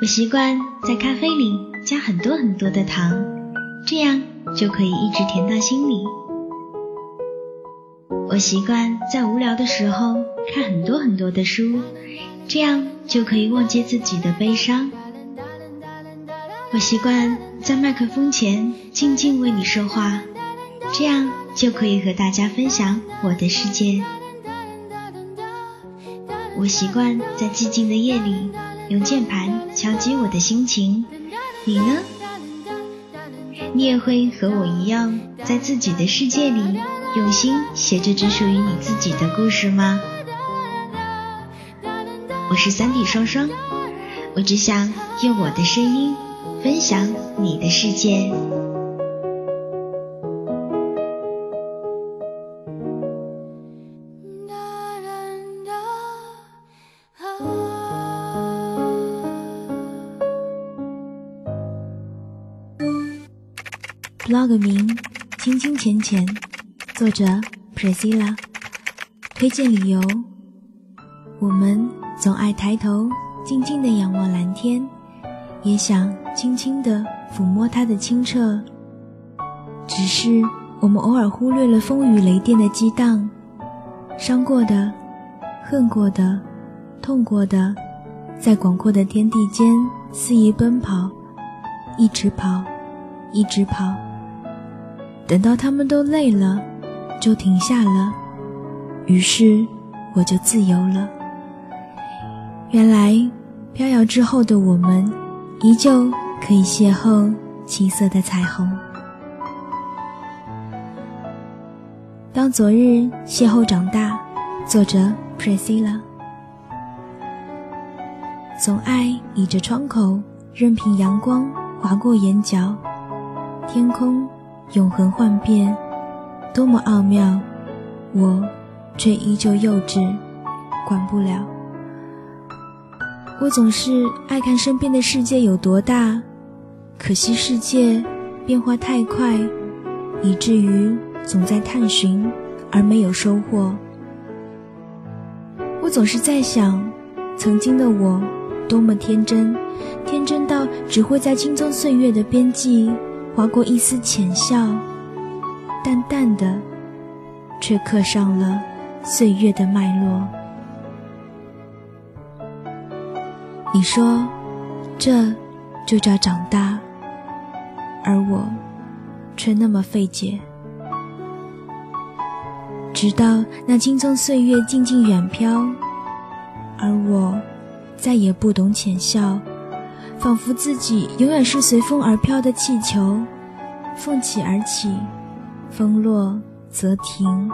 我习惯在咖啡里加很多很多的糖，这样就可以一直甜到心里。我习惯在无聊的时候看很多很多的书，这样就可以忘记自己的悲伤。我习惯在麦克风前静静为你说话，这样就可以和大家分享我的世界。我习惯在寂静的夜里用键盘敲击我的心情，你呢？你也会和我一样，在自己的世界里用心写着只属于你自己的故事吗？我是三 D 双双，我只想用我的声音。分享你的世界。Vlog 名：清清浅浅，作者：Priscilla。推荐理由：我们总爱抬头，静静的仰望蓝天。也想轻轻的抚摸它的清澈，只是我们偶尔忽略了风雨雷电的激荡，伤过的、恨过的、痛过的，在广阔的天地间肆意奔跑，一直跑，一直跑，等到他们都累了，就停下了，于是我就自由了。原来飘摇之后的我们。依旧可以邂逅七色的彩虹。当昨日邂逅长大，作者 Priscilla。总爱倚着窗口，任凭阳光划过眼角，天空永恒幻变，多么奥妙，我却依旧幼稚，管不了。我总是爱看身边的世界有多大，可惜世界变化太快，以至于总在探寻而没有收获。我总是在想，曾经的我多么天真，天真到只会在青葱岁月的边际划过一丝浅笑，淡淡的，却刻上了岁月的脉络。你说，这就叫长大，而我却那么费解。直到那青葱岁月静静远飘，而我再也不懂浅笑，仿佛自己永远是随风而飘的气球，风起而起，风落则停。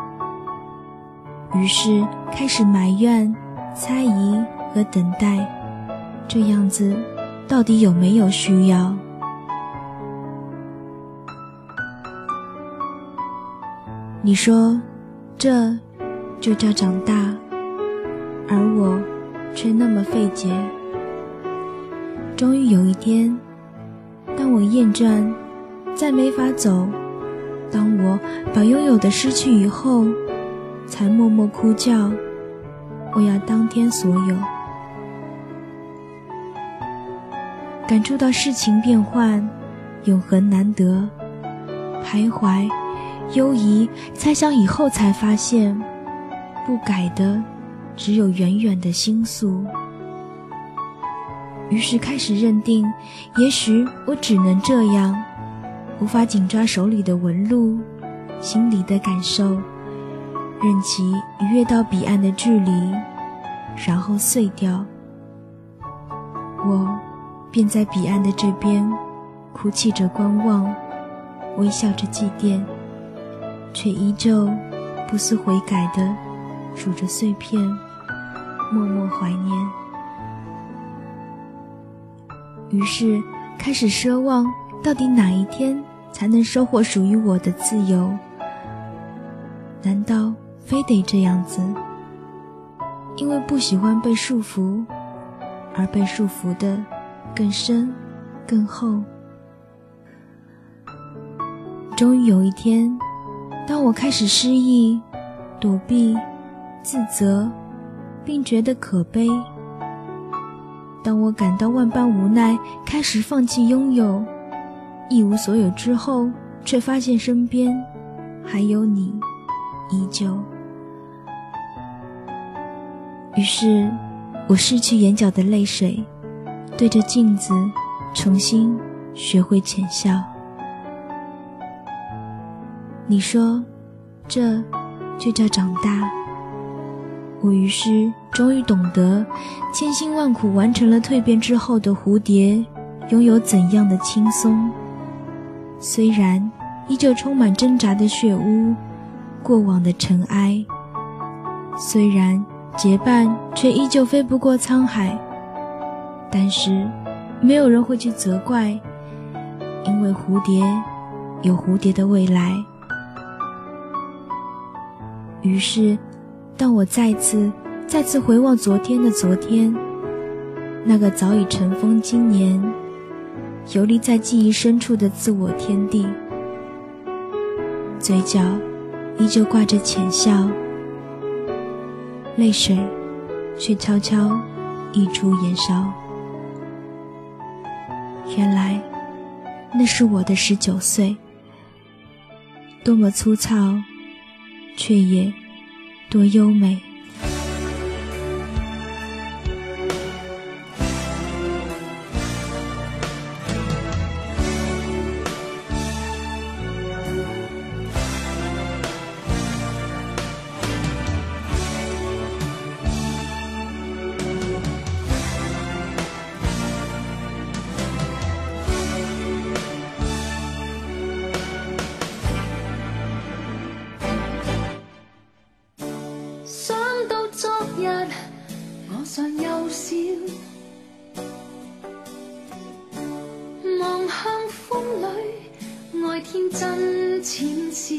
于是开始埋怨、猜疑和等待。这样子，到底有没有需要？你说，这就叫长大，而我却那么费解。终于有一天，当我厌倦，再没法走；当我把拥有的失去以后，才默默哭叫：我要当天所有。感触到世情变幻，永恒难得，徘徊、忧疑、猜想以后，才发现不改的只有远远的心诉。于是开始认定，也许我只能这样，无法紧抓手里的纹路，心里的感受，任其逾越到彼岸的距离，然后碎掉。我。便在彼岸的这边，哭泣着观望，微笑着祭奠，却依旧不思悔改的数着碎片，默默怀念。于是开始奢望，到底哪一天才能收获属于我的自由？难道非得这样子？因为不喜欢被束缚，而被束缚的。更深，更厚。终于有一天，当我开始失忆、躲避、自责，并觉得可悲；当我感到万般无奈，开始放弃拥有，一无所有之后，却发现身边还有你，依旧。于是，我拭去眼角的泪水，对着镜子重新学会浅笑。你说，这就叫长大。我于是终于懂得，千辛万苦完成了蜕变之后的蝴蝶，拥有怎样的轻松。虽然依旧充满挣扎的血污，过往的尘埃；虽然结伴却依旧飞不过沧海，但是没有人会去责怪，因为蝴蝶有蝴蝶的未来。于是。当我再次、再次回望昨天的昨天，那个早已尘封经年、游离在记忆深处的自我天地，嘴角依旧挂着浅笑，泪水却悄悄溢出眼梢。原来，那是我的十九岁，多么粗糙，却也。多优美。真浅笑，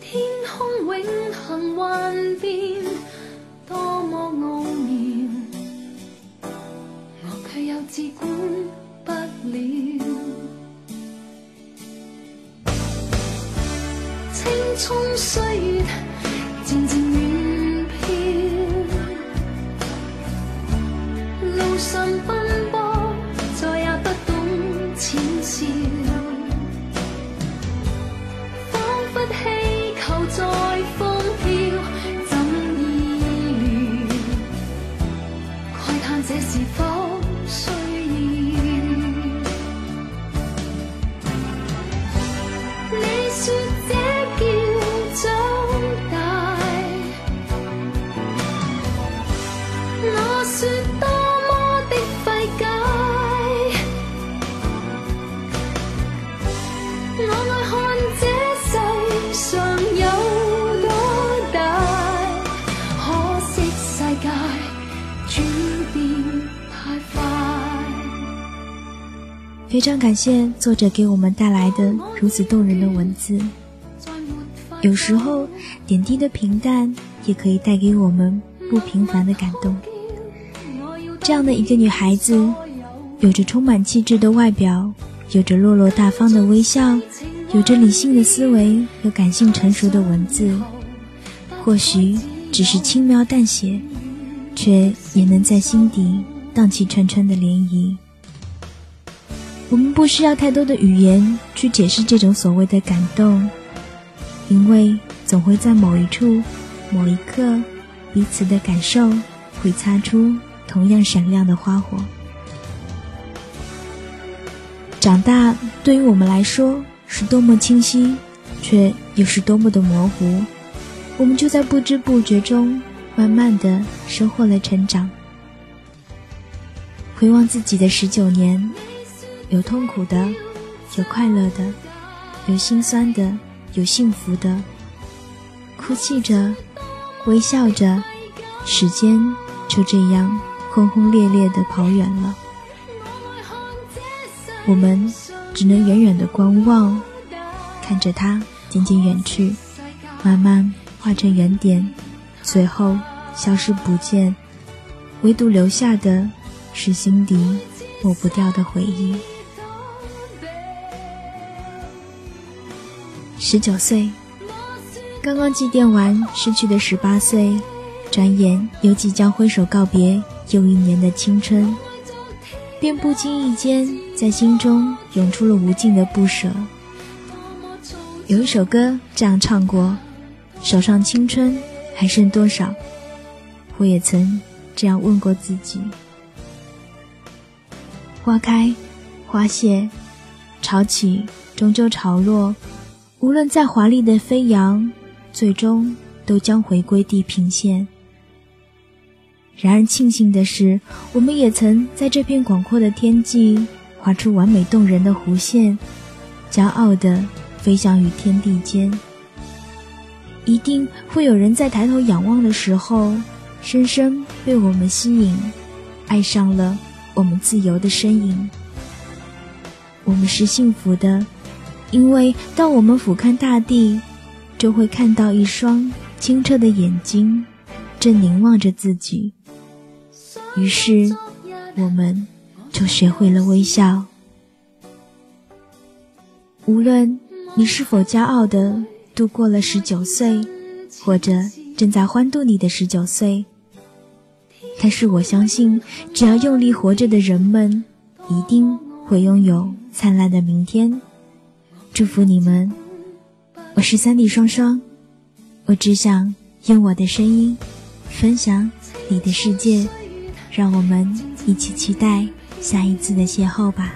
天空永恒幻变，多么奥妙，我却又自管不了，青葱岁月。是多么的费解我爱这世上有多大可惜世界注定太坏非常感谢作者给我们带来的如此动人的文字。有时候，点滴的平淡也可以带给我们不平凡的感动。这样的一个女孩子，有着充满气质的外表，有着落落大方的微笑，有着理性的思维和感性成熟的文字。或许只是轻描淡写，却也能在心底荡起串串的涟漪。我们不需要太多的语言去解释这种所谓的感动，因为总会在某一处、某一刻，彼此的感受会擦出同样闪亮的花火。长大对于我们来说是多么清晰，却又是多么的模糊。我们就在不知不觉中，慢慢的收获了成长。回望自己的十九年。有痛苦的，有快乐的，有心酸的，有幸福的。哭泣着，微笑着，时间就这样轰轰烈烈地跑远了。我们只能远远地观望，看着它渐渐远去，慢慢化成圆点，最后消失不见。唯独留下的是心底抹不掉的回忆。十九岁，刚刚祭奠完失去的十八岁，转眼又即将挥手告别又一年的青春，便不经意间在心中涌出了无尽的不舍。有一首歌这样唱过：“手上青春还剩多少？”我也曾这样问过自己。花开，花谢，潮起终究潮落。无论再华丽的飞扬，最终都将回归地平线。然而庆幸的是，我们也曾在这片广阔的天际划出完美动人的弧线，骄傲地飞翔于天地间。一定会有人在抬头仰望的时候，深深被我们吸引，爱上了。我们自由的身影，我们是幸福的，因为当我们俯瞰大地，就会看到一双清澈的眼睛，正凝望着自己。于是，我们就学会了微笑。无论你是否骄傲的度过了十九岁，或者正在欢度你的十九岁。但是我相信，只要用力活着的人们，一定会拥有灿烂的明天。祝福你们！我是三 D 双双，我只想用我的声音分享你的世界，让我们一起期待下一次的邂逅吧。